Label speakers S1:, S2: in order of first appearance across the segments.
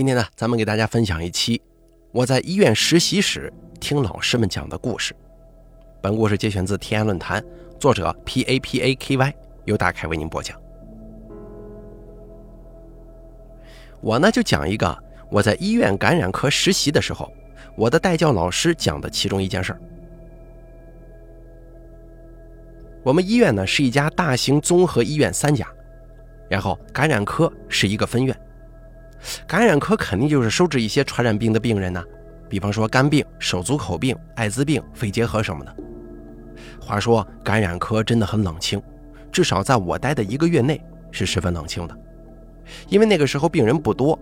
S1: 今天呢，咱们给大家分享一期我在医院实习时听老师们讲的故事。本故事节选自天涯论坛，作者 P A P A K Y，由大凯为您播讲。我呢就讲一个我在医院感染科实习的时候，我的代教老师讲的其中一件事儿。我们医院呢是一家大型综合医院三甲，然后感染科是一个分院。感染科肯定就是收治一些传染病的病人呢，比方说肝病、手足口病、艾滋病、肺结核什么的。话说感染科真的很冷清，至少在我待的一个月内是十分冷清的。因为那个时候病人不多，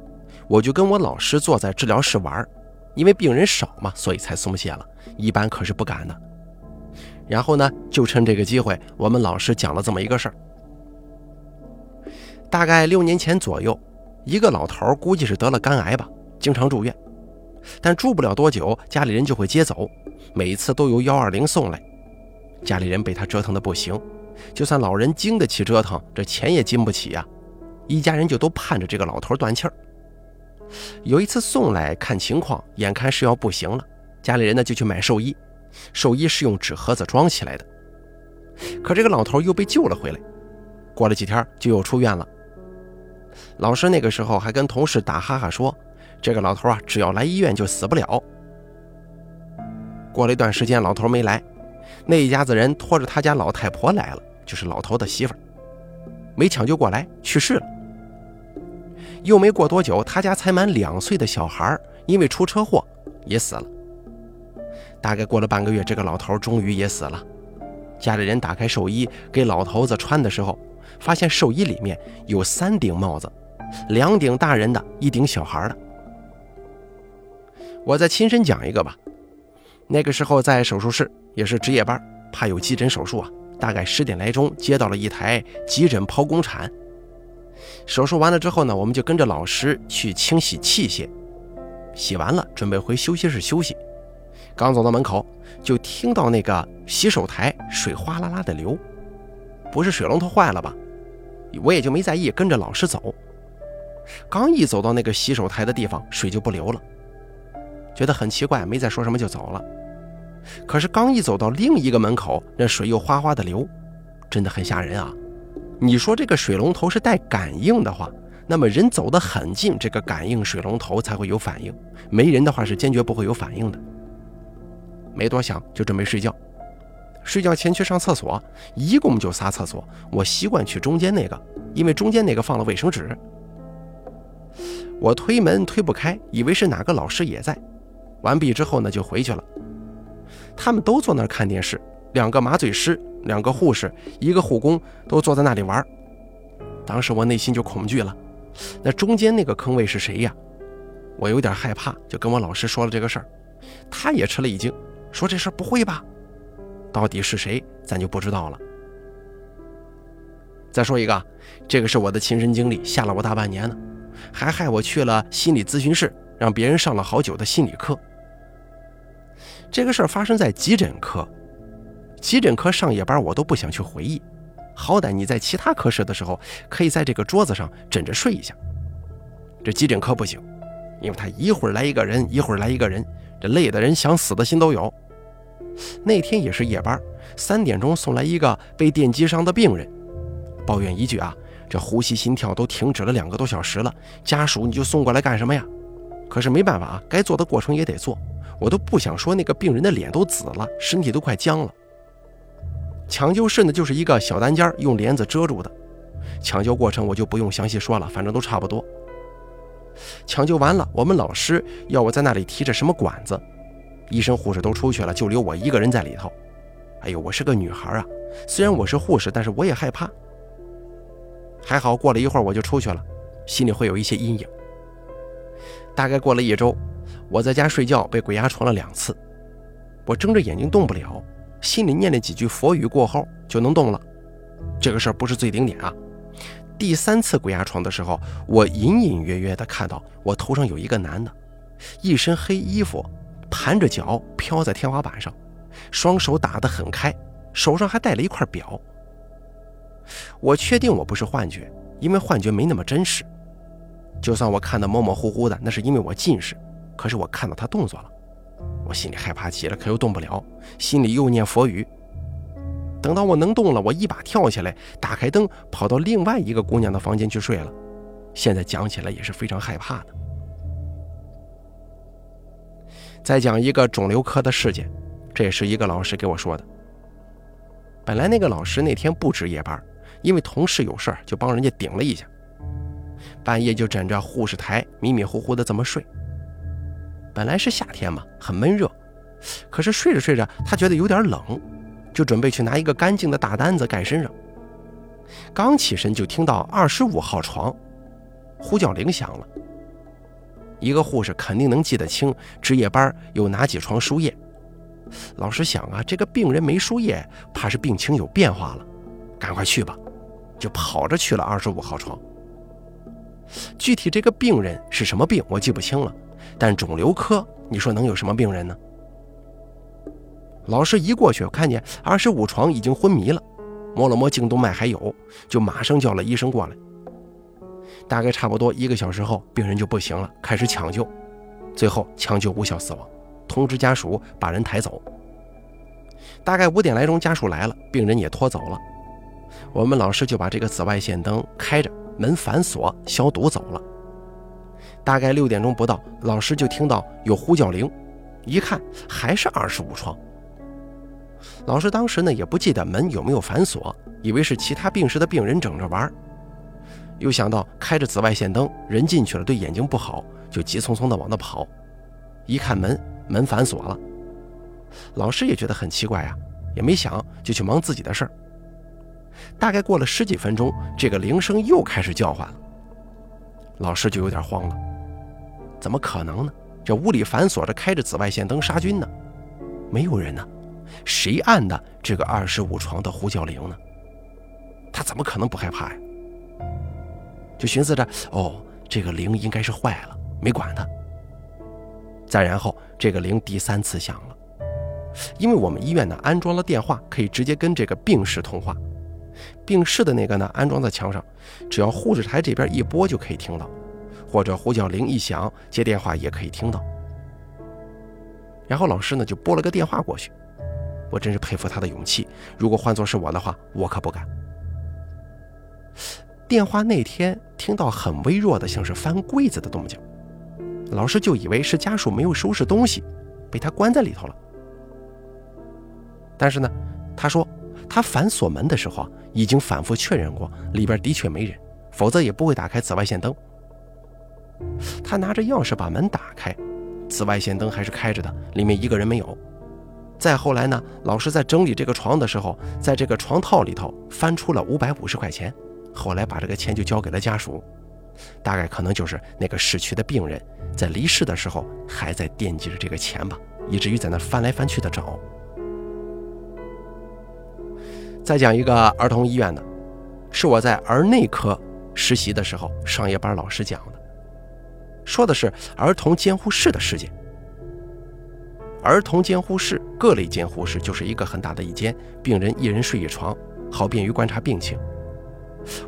S1: 我就跟我老师坐在治疗室玩，因为病人少嘛，所以才松懈了。一般可是不敢的。然后呢，就趁这个机会，我们老师讲了这么一个事儿。大概六年前左右。一个老头估计是得了肝癌吧，经常住院，但住不了多久，家里人就会接走，每次都由幺二零送来。家里人被他折腾的不行，就算老人经得起折腾，这钱也经不起呀。一家人就都盼着这个老头断气儿。有一次送来看情况，眼看是要不行了，家里人呢就去买寿衣，寿衣是用纸盒子装起来的。可这个老头又被救了回来，过了几天就又出院了。老师那个时候还跟同事打哈哈说：“这个老头啊，只要来医院就死不了。”过了一段时间，老头没来，那一家子人拖着他家老太婆来了，就是老头的媳妇儿，没抢救过来去世了。又没过多久，他家才满两岁的小孩因为出车祸也死了。大概过了半个月，这个老头终于也死了。家里人打开寿衣给老头子穿的时候。发现寿衣里面有三顶帽子，两顶大人的，一顶小孩的。我再亲身讲一个吧。那个时候在手术室也是值夜班，怕有急诊手术啊。大概十点来钟接到了一台急诊剖宫产。手术完了之后呢，我们就跟着老师去清洗器械，洗完了准备回休息室休息。刚走到门口，就听到那个洗手台水哗啦啦的流，不是水龙头坏了吧？我也就没在意，跟着老师走。刚一走到那个洗手台的地方，水就不流了，觉得很奇怪，没再说什么就走了。可是刚一走到另一个门口，那水又哗哗的流，真的很吓人啊！你说这个水龙头是带感应的话，那么人走得很近，这个感应水龙头才会有反应；没人的话是坚决不会有反应的。没多想，就准备睡觉。睡觉前去上厕所，一共就仨厕所。我习惯去中间那个，因为中间那个放了卫生纸。我推门推不开，以为是哪个老师也在。完毕之后呢，就回去了。他们都坐那儿看电视，两个麻醉师、两个护士、一个护工都坐在那里玩。当时我内心就恐惧了，那中间那个坑位是谁呀？我有点害怕，就跟我老师说了这个事儿。他也吃了一惊，说这事儿不会吧？到底是谁，咱就不知道了。再说一个，这个是我的亲身经历，吓了我大半年呢，还害我去了心理咨询室，让别人上了好久的心理课。这个事儿发生在急诊科，急诊科上夜班我都不想去回忆，好歹你在其他科室的时候，可以在这个桌子上枕着睡一下。这急诊科不行，因为他一会儿来一个人，一会儿来一个人，这累的人想死的心都有。那天也是夜班，三点钟送来一个被电击伤的病人，抱怨一句啊，这呼吸心跳都停止了两个多小时了，家属你就送过来干什么呀？可是没办法啊，该做的过程也得做，我都不想说那个病人的脸都紫了，身体都快僵了。抢救室呢就是一个小单间，用帘子遮住的，抢救过程我就不用详细说了，反正都差不多。抢救完了，我们老师要我在那里提着什么管子。医生护士都出去了，就留我一个人在里头。哎呦，我是个女孩啊！虽然我是护士，但是我也害怕。还好过了一会儿我就出去了，心里会有一些阴影。大概过了一周，我在家睡觉被鬼压床了两次，我睁着眼睛动不了，心里念了几句佛语过后就能动了。这个事儿不是最顶点啊！第三次鬼压床的时候，我隐隐约约的看到我头上有一个男的，一身黑衣服。盘着脚飘在天花板上，双手打得很开，手上还戴了一块表。我确定我不是幻觉，因为幻觉没那么真实。就算我看得模模糊糊的，那是因为我近视，可是我看到他动作了，我心里害怕极了，可又动不了，心里又念佛语。等到我能动了，我一把跳起来，打开灯，跑到另外一个姑娘的房间去睡了。现在讲起来也是非常害怕的。再讲一个肿瘤科的事件，这也是一个老师给我说的。本来那个老师那天不值夜班，因为同事有事儿，就帮人家顶了一下。半夜就枕着护士台迷迷糊糊的这么睡。本来是夏天嘛，很闷热，可是睡着睡着，他觉得有点冷，就准备去拿一个干净的大单子盖身上。刚起身就听到二十五号床呼叫铃响了。一个护士肯定能记得清值夜班有哪几床输液。老师想啊，这个病人没输液，怕是病情有变化了，赶快去吧，就跑着去了二十五号床。具体这个病人是什么病，我记不清了，但肿瘤科，你说能有什么病人呢？老师一过去，看见二十五床已经昏迷了，摸了摸颈动脉还有，就马上叫了医生过来。大概差不多一个小时后，病人就不行了，开始抢救，最后抢救无效死亡，通知家属把人抬走。大概五点来钟，家属来了，病人也拖走了，我们老师就把这个紫外线灯开着，门反锁消毒走了。大概六点钟不到，老师就听到有呼叫铃，一看还是二十五床。老师当时呢也不记得门有没有反锁，以为是其他病室的病人整着玩。又想到开着紫外线灯，人进去了对眼睛不好，就急匆匆地往那跑。一看门，门反锁了。老师也觉得很奇怪呀，也没想，就去忙自己的事儿。大概过了十几分钟，这个铃声又开始叫唤了。老师就有点慌了，怎么可能呢？这屋里反锁着，开着紫外线灯杀菌呢，没有人呢，谁按的这个二十五床的呼叫铃呢？他怎么可能不害怕呀？就寻思着，哦，这个铃应该是坏了，没管它。再然后，这个铃第三次响了，因为我们医院呢安装了电话，可以直接跟这个病室通话。病室的那个呢安装在墙上，只要护士台这边一拨就可以听到，或者呼叫铃一响接电话也可以听到。然后老师呢就拨了个电话过去，我真是佩服他的勇气。如果换作是我的话，我可不敢。电话那天听到很微弱的，像是翻柜子的动静，老师就以为是家属没有收拾东西，被他关在里头了。但是呢，他说他反锁门的时候已经反复确认过，里边的确没人，否则也不会打开紫外线灯。他拿着钥匙把门打开，紫外线灯还是开着的，里面一个人没有。再后来呢，老师在整理这个床的时候，在这个床套里头翻出了五百五十块钱。后来把这个钱就交给了家属，大概可能就是那个逝去的病人在离世的时候还在惦记着这个钱吧，以至于在那翻来翻去的找。再讲一个儿童医院的，是我在儿内科实习的时候上夜班老师讲的，说的是儿童监护室的事件。儿童监护室各类监护室就是一个很大的一间，病人一人睡一床，好便于观察病情。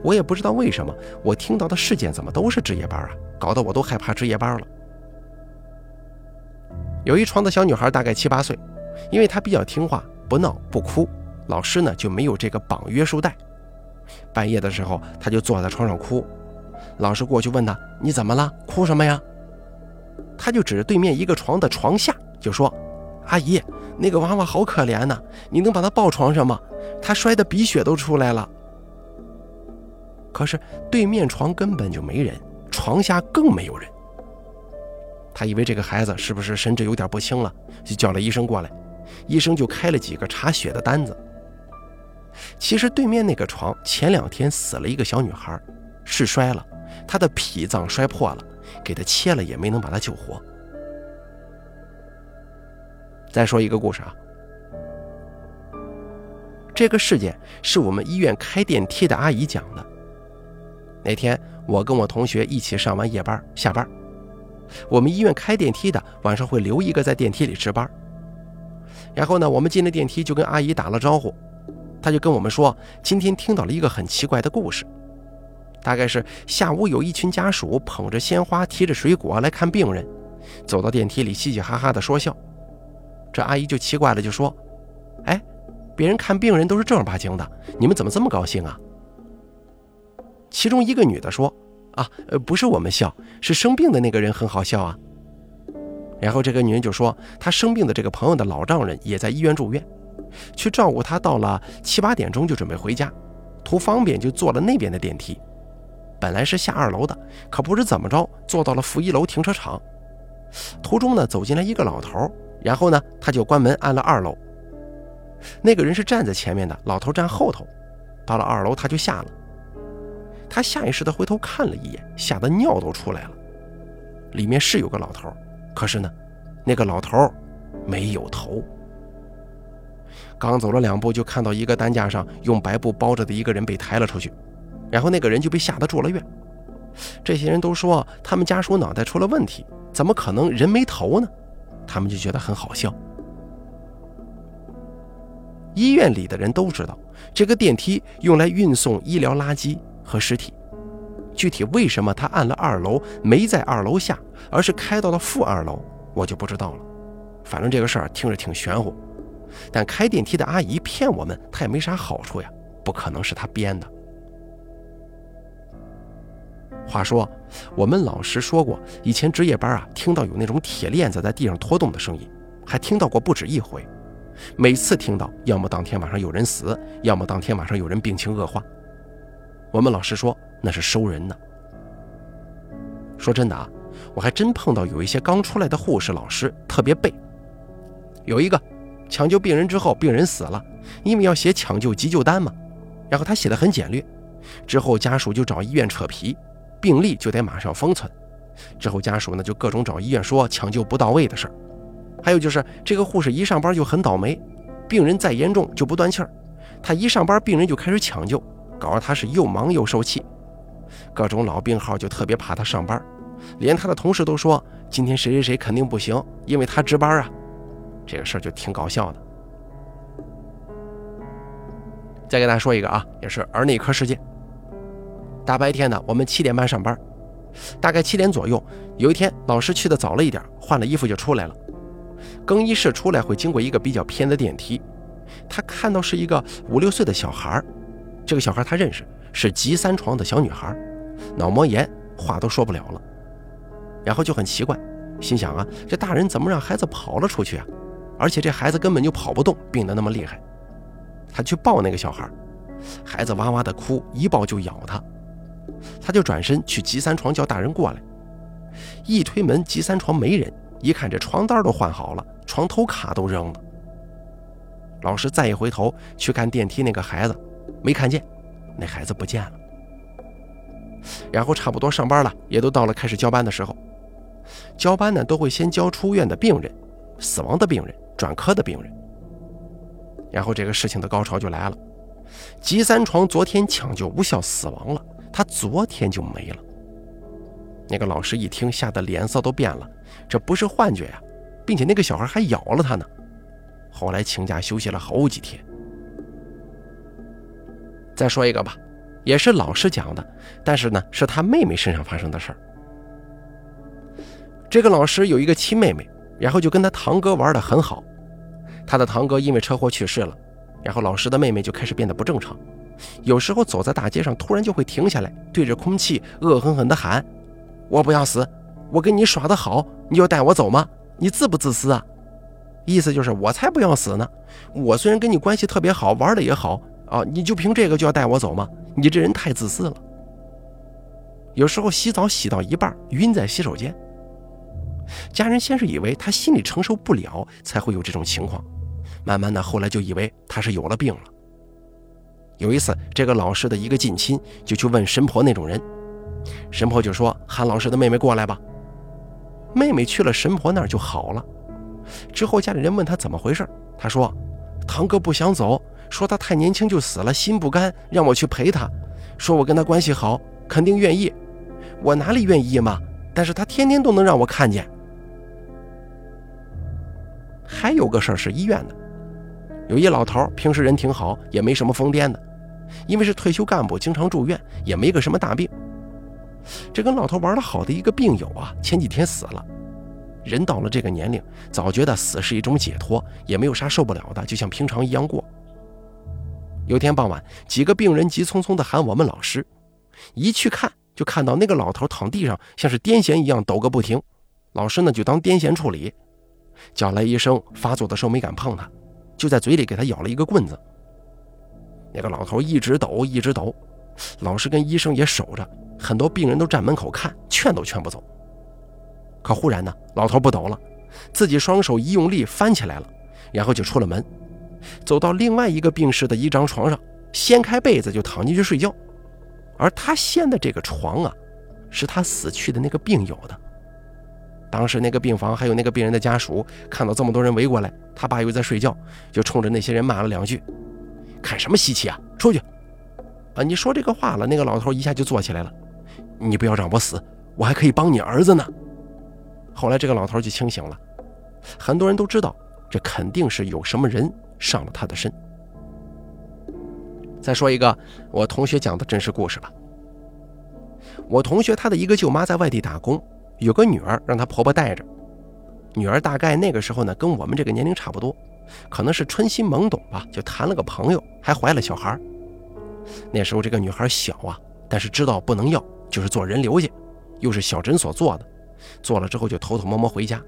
S1: 我也不知道为什么，我听到的事件怎么都是值夜班啊，搞得我都害怕值夜班了。有一床的小女孩，大概七八岁，因为她比较听话，不闹不哭，老师呢就没有这个绑约束带。半夜的时候，他就坐在床上哭，老师过去问他：“你怎么了？哭什么呀？”他就指着对面一个床的床下，就说：“阿姨，那个娃娃好可怜呐，你能把他抱床上吗？他摔得鼻血都出来了。”可是对面床根本就没人，床下更没有人。他以为这个孩子是不是神志有点不清了，就叫了医生过来。医生就开了几个查血的单子。其实对面那个床前两天死了一个小女孩，是摔了，她的脾脏摔破了，给她切了也没能把她救活。再说一个故事啊，这个事件是我们医院开电梯的阿姨讲的。那天我跟我同学一起上完夜班下班，我们医院开电梯的晚上会留一个在电梯里值班。然后呢，我们进了电梯就跟阿姨打了招呼，他就跟我们说今天听到了一个很奇怪的故事。大概是下午有一群家属捧着鲜花，提着水果来看病人，走到电梯里嘻嘻哈哈的说笑。这阿姨就奇怪了，就说：“哎，别人看病人都是正儿八经的，你们怎么这么高兴啊？”其中一个女的说：“啊，不是我们笑，是生病的那个人很好笑啊。”然后这个女人就说：“她生病的这个朋友的老丈人也在医院住院，去照顾他，到了七八点钟就准备回家，图方便就坐了那边的电梯。本来是下二楼的，可不知怎么着坐到了负一楼停车场。途中呢，走进来一个老头，然后呢，他就关门按了二楼。那个人是站在前面的，老头站后头。到了二楼，他就下了。他下意识地回头看了一眼，吓得尿都出来了。里面是有个老头。”可是呢，那个老头没有头。刚走了两步，就看到一个担架上用白布包着的一个人被抬了出去，然后那个人就被吓得住了院。这些人都说他们家属脑袋出了问题，怎么可能人没头呢？他们就觉得很好笑。医院里的人都知道，这个电梯用来运送医疗垃圾和尸体。具体为什么他按了二楼没在二楼下，而是开到了负二楼，我就不知道了。反正这个事儿听着挺玄乎，但开电梯的阿姨骗我们，她也没啥好处呀，不可能是她编的。话说，我们老师说过，以前值夜班啊，听到有那种铁链子在地上拖动的声音，还听到过不止一回。每次听到，要么当天晚上有人死，要么当天晚上有人病情恶化。我们老师说。那是收人呢。说真的啊，我还真碰到有一些刚出来的护士老师特别背。有一个抢救病人之后，病人死了，因为要写抢救急救单嘛，然后他写的很简略，之后家属就找医院扯皮，病历就得马上封存。之后家属呢就各种找医院说抢救不到位的事儿。还有就是这个护士一上班就很倒霉，病人再严重就不断气儿，他一上班病人就开始抢救，搞得他是又忙又受气。各种老病号就特别怕他上班，连他的同事都说今天谁谁谁肯定不行，因为他值班啊。这个事儿就挺搞笑的。再给大家说一个啊，也是儿内科事件。大白天的，我们七点半上班，大概七点左右，有一天老师去的早了一点，换了衣服就出来了。更衣室出来会经过一个比较偏的电梯，他看到是一个五六岁的小孩这个小孩他认识。是急三床的小女孩，脑膜炎，话都说不了了。然后就很奇怪，心想啊，这大人怎么让孩子跑了出去啊？而且这孩子根本就跑不动，病得那么厉害。他去抱那个小孩，孩子哇哇的哭，一抱就咬他。他就转身去急三床叫大人过来。一推门，急三床没人，一看这床单都换好了，床头卡都扔了。老师再一回头去看电梯那个孩子，没看见。那孩子不见了，然后差不多上班了，也都到了开始交班的时候。交班呢，都会先交出院的病人、死亡的病人、转科的病人。然后这个事情的高潮就来了：急三床昨天抢救无效死亡了，他昨天就没了。那个老师一听，吓得脸色都变了，这不是幻觉呀，并且那个小孩还咬了他呢。后来请假休息了好几天。再说一个吧，也是老师讲的，但是呢，是他妹妹身上发生的事儿。这个老师有一个亲妹妹，然后就跟他堂哥玩的很好。他的堂哥因为车祸去世了，然后老师的妹妹就开始变得不正常，有时候走在大街上，突然就会停下来，对着空气恶狠狠地喊：“我不要死，我跟你耍的好，你就带我走吗？你自不自私啊？”意思就是我才不要死呢，我虽然跟你关系特别好，玩的也好。啊！你就凭这个就要带我走吗？你这人太自私了。有时候洗澡洗到一半晕在洗手间，家人先是以为他心里承受不了才会有这种情况，慢慢的后来就以为他是有了病了。有一次，这个老师的一个近亲就去问神婆那种人，神婆就说喊老师的妹妹过来吧。妹妹去了神婆那儿就好了。之后家里人问他怎么回事，他说堂哥不想走。说他太年轻就死了，心不甘，让我去陪他。说我跟他关系好，肯定愿意。我哪里愿意嘛？但是他天天都能让我看见。还有个事儿是医院的，有一老头，平时人挺好，也没什么疯癫的。因为是退休干部，经常住院，也没个什么大病。这跟老头玩的好的一个病友啊，前几天死了。人到了这个年龄，早觉得死是一种解脱，也没有啥受不了的，就像平常一样过。有天傍晚，几个病人急匆匆地喊我们老师，一去看，就看到那个老头躺地上，像是癫痫一样抖个不停。老师呢，就当癫痫处理，叫来医生，发作的时候没敢碰他，就在嘴里给他咬了一个棍子。那个老头一直抖，一直抖，老师跟医生也守着，很多病人都站门口看，劝都劝不走。可忽然呢，老头不抖了，自己双手一用力翻起来了，然后就出了门，走到另外一个病室的一张床上，掀开被子就躺进去睡觉。而他掀的这个床啊，是他死去的那个病友的。当时那个病房还有那个病人的家属看到这么多人围过来，他爸又在睡觉，就冲着那些人骂了两句：“看什么稀奇啊，出去！”啊，你说这个话了，那个老头一下就坐起来了：“你不要让我死，我还可以帮你儿子呢。”后来这个老头就清醒了，很多人都知道这肯定是有什么人上了他的身。再说一个我同学讲的真实故事吧。我同学他的一个舅妈在外地打工，有个女儿让她婆婆带着。女儿大概那个时候呢跟我们这个年龄差不多，可能是春心懵懂吧，就谈了个朋友，还怀了小孩。那时候这个女孩小啊，但是知道不能要，就是做人流去，又是小诊所做的。做了之后就偷偷摸摸回家，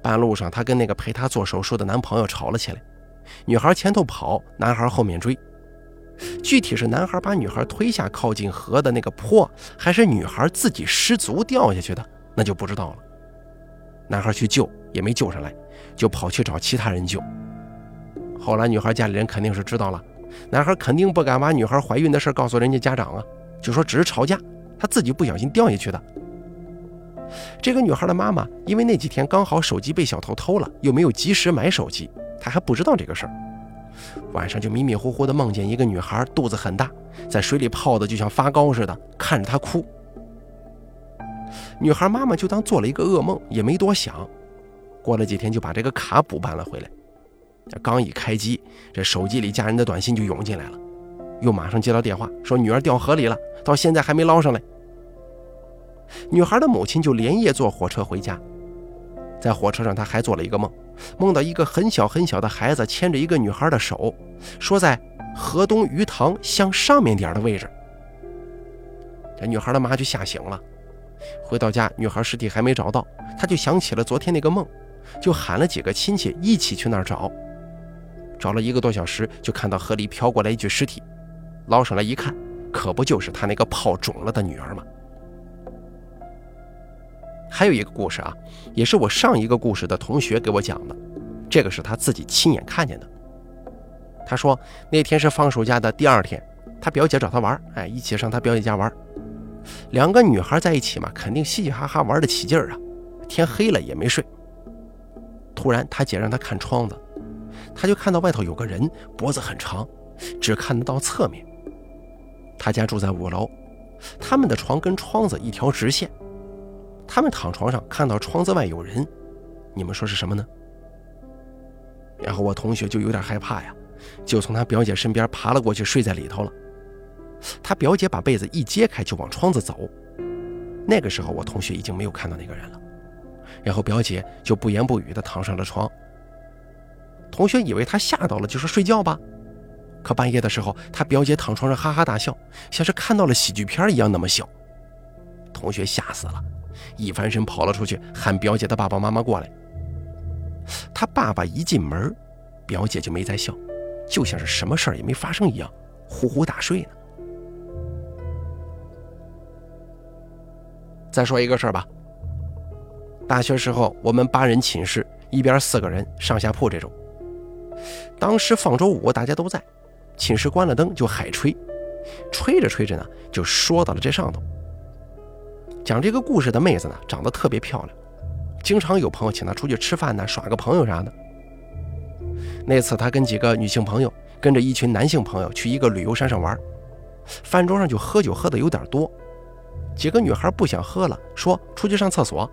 S1: 半路上她跟那个陪她做手术的男朋友吵了起来，女孩前头跑，男孩后面追。具体是男孩把女孩推下靠近河的那个坡，还是女孩自己失足掉下去的，那就不知道了。男孩去救也没救上来，就跑去找其他人救。后来女孩家里人肯定是知道了，男孩肯定不敢把女孩怀孕的事告诉人家家长啊，就说只是吵架，他自己不小心掉下去的。这个女孩的妈妈，因为那几天刚好手机被小偷偷了，又没有及时买手机，她还不知道这个事儿。晚上就迷迷糊糊的梦见一个女孩肚子很大，在水里泡的就像发糕似的，看着她哭。女孩妈妈就当做了一个噩梦，也没多想。过了几天就把这个卡补办了回来。刚一开机，这手机里家人的短信就涌进来了，又马上接到电话说女儿掉河里了，到现在还没捞上来。女孩的母亲就连夜坐火车回家，在火车上，他还做了一个梦，梦到一个很小很小的孩子牵着一个女孩的手，说在河东鱼塘向上面点的位置。这女孩的妈就吓醒了，回到家，女孩尸体还没找到，她就想起了昨天那个梦，就喊了几个亲戚一起去那儿找。找了一个多小时，就看到河里飘过来一具尸体，捞上来一看，可不就是他那个泡肿了的女儿吗？还有一个故事啊，也是我上一个故事的同学给我讲的，这个是他自己亲眼看见的。他说那天是放暑假的第二天，他表姐找他玩，哎，一起上他表姐家玩。两个女孩在一起嘛，肯定嘻嘻哈哈玩得起劲儿啊。天黑了也没睡。突然他姐让他看窗子，他就看到外头有个人，脖子很长，只看得到侧面。他家住在五楼，他们的床跟窗子一条直线。他们躺床上看到窗子外有人，你们说是什么呢？然后我同学就有点害怕呀，就从他表姐身边爬了过去，睡在里头了。他表姐把被子一揭开就往窗子走，那个时候我同学已经没有看到那个人了。然后表姐就不言不语地躺上了床。同学以为他吓到了，就说睡觉吧。可半夜的时候，他表姐躺床上哈哈大笑，像是看到了喜剧片一样那么笑。同学吓死了。一翻身跑了出去，喊表姐的爸爸妈妈过来。他爸爸一进门，表姐就没再笑，就像是什么事儿也没发生一样，呼呼大睡呢。再说一个事儿吧。大学时候，我们八人寝室，一边四个人，上下铺这种。当时放周五，大家都在，寝室关了灯就海吹，吹着吹着呢，就说到了这上头。讲这个故事的妹子呢，长得特别漂亮，经常有朋友请她出去吃饭呢，耍个朋友啥的。那次她跟几个女性朋友，跟着一群男性朋友去一个旅游山上玩，饭桌上就喝酒喝的有点多，几个女孩不想喝了，说出去上厕所，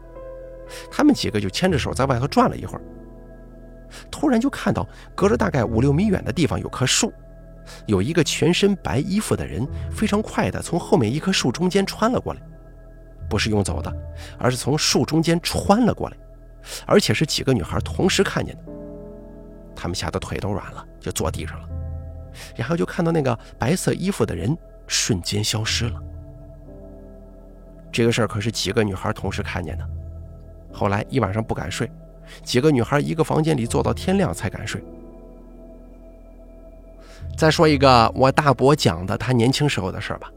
S1: 他们几个就牵着手在外头转了一会儿，突然就看到隔着大概五六米远的地方有棵树，有一个全身白衣服的人非常快的从后面一棵树中间穿了过来，不是用走的，而是从树中间穿了过来，而且是几个女孩同时看见的。他们吓得腿都软了，就坐地上了，然后就看到那个白色衣服的人瞬间消失了。这个事儿可是几个女孩同时看见的，后来一晚上不敢睡，几个女孩一个房间里坐到天亮才敢睡。再说一个我大伯讲的他年轻时候的事儿吧。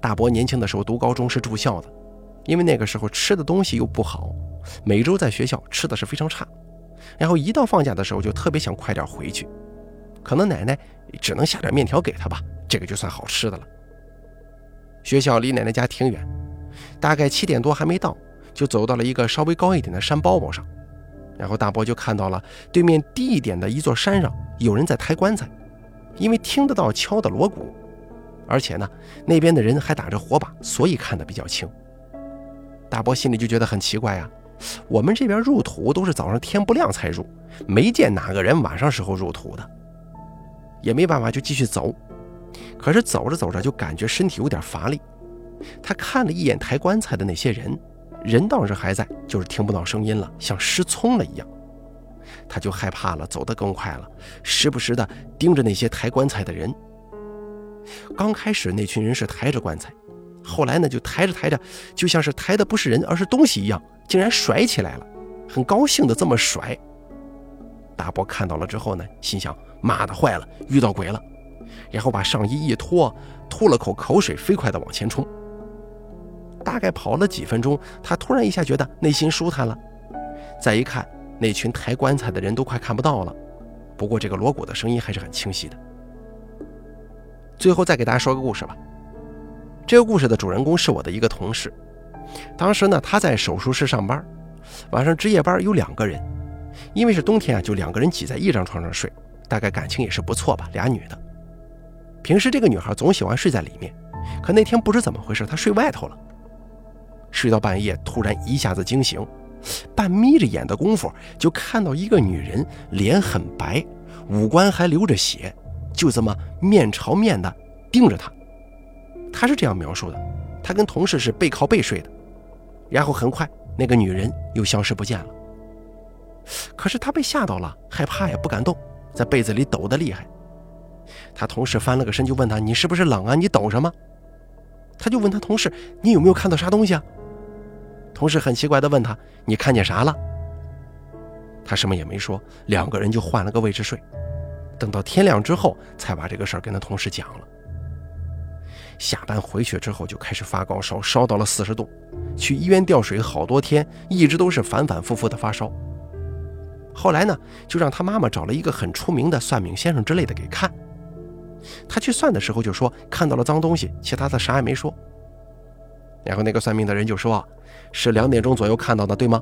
S1: 大伯年轻的时候读高中是住校的，因为那个时候吃的东西又不好，每周在学校吃的是非常差。然后一到放假的时候就特别想快点回去，可能奶奶只能下点面条给他吧，这个就算好吃的了。学校离奶奶家挺远，大概七点多还没到，就走到了一个稍微高一点的山包包上，然后大伯就看到了对面低一点的一座山上有人在抬棺材。因为听得到敲的锣鼓，而且呢，那边的人还打着火把，所以看得比较清。大伯心里就觉得很奇怪呀，我们这边入土都是早上天不亮才入，没见哪个人晚上时候入土的。也没办法，就继续走。可是走着走着就感觉身体有点乏力。他看了一眼抬棺材的那些人，人倒是还在，就是听不到声音了，像失聪了一样。他就害怕了，走得更快了，时不时的盯着那些抬棺材的人。刚开始那群人是抬着棺材，后来呢就抬着抬着，就像是抬的不是人，而是东西一样，竟然甩起来了，很高兴的这么甩。大伯看到了之后呢，心想：妈的，坏了，遇到鬼了！然后把上衣一脱，吐了口口水，飞快的往前冲。大概跑了几分钟，他突然一下觉得内心舒坦了，再一看。那群抬棺材的人都快看不到了，不过这个锣鼓的声音还是很清晰的。最后再给大家说个故事吧。这个故事的主人公是我的一个同事，当时呢他在手术室上班，晚上值夜班有两个人，因为是冬天啊，就两个人挤在一张床上睡，大概感情也是不错吧，俩女的。平时这个女孩总喜欢睡在里面，可那天不知怎么回事，她睡外头了，睡到半夜突然一下子惊醒。半眯着眼的功夫，就看到一个女人，脸很白，五官还流着血，就这么面朝面的盯着他。他是这样描述的：他跟同事是背靠背睡的，然后很快那个女人又消失不见了。可是他被吓到了，害怕也不敢动，在被子里抖得厉害。他同事翻了个身就问他：“你是不是冷啊？你抖什么？”他就问他同事：“你有没有看到啥东西啊？”同事很奇怪地问他：“你看见啥了？”他什么也没说，两个人就换了个位置睡。等到天亮之后，才把这个事儿跟他同事讲了。下班回去之后就开始发高烧，烧到了四十度，去医院吊水好多天，一直都是反反复复的发烧。后来呢，就让他妈妈找了一个很出名的算命先生之类的给看。他去算的时候就说看到了脏东西，其他的啥也没说。然后那个算命的人就说。是两点钟左右看到的，对吗？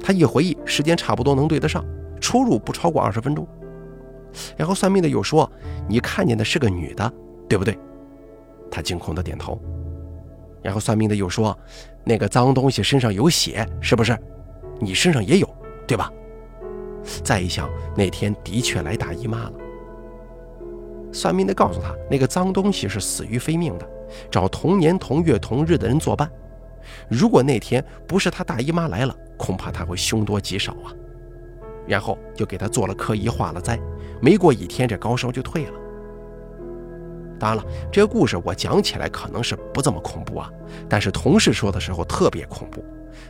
S1: 他一回忆，时间差不多能对得上，出入不超过二十分钟。然后算命的又说：“你看见的是个女的，对不对？”他惊恐的点头。然后算命的又说：“那个脏东西身上有血，是不是？你身上也有，对吧？”再一想，那天的确来大姨妈了。算命的告诉他，那个脏东西是死于非命的，找同年同月同日的人作伴。如果那天不是他大姨妈来了，恐怕他会凶多吉少啊。然后就给他做了科仪，化了灾。没过一天，这高烧就退了。当然了，这个故事我讲起来可能是不这么恐怖啊，但是同事说的时候特别恐怖，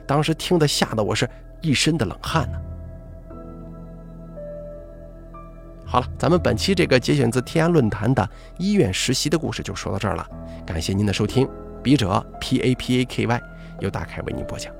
S1: 当时听得吓得我是一身的冷汗呢。好了，咱们本期这个节选自天涯论坛的医院实习的故事就说到这儿了，感谢您的收听。笔者 P A P A K Y 由大凯为您播讲。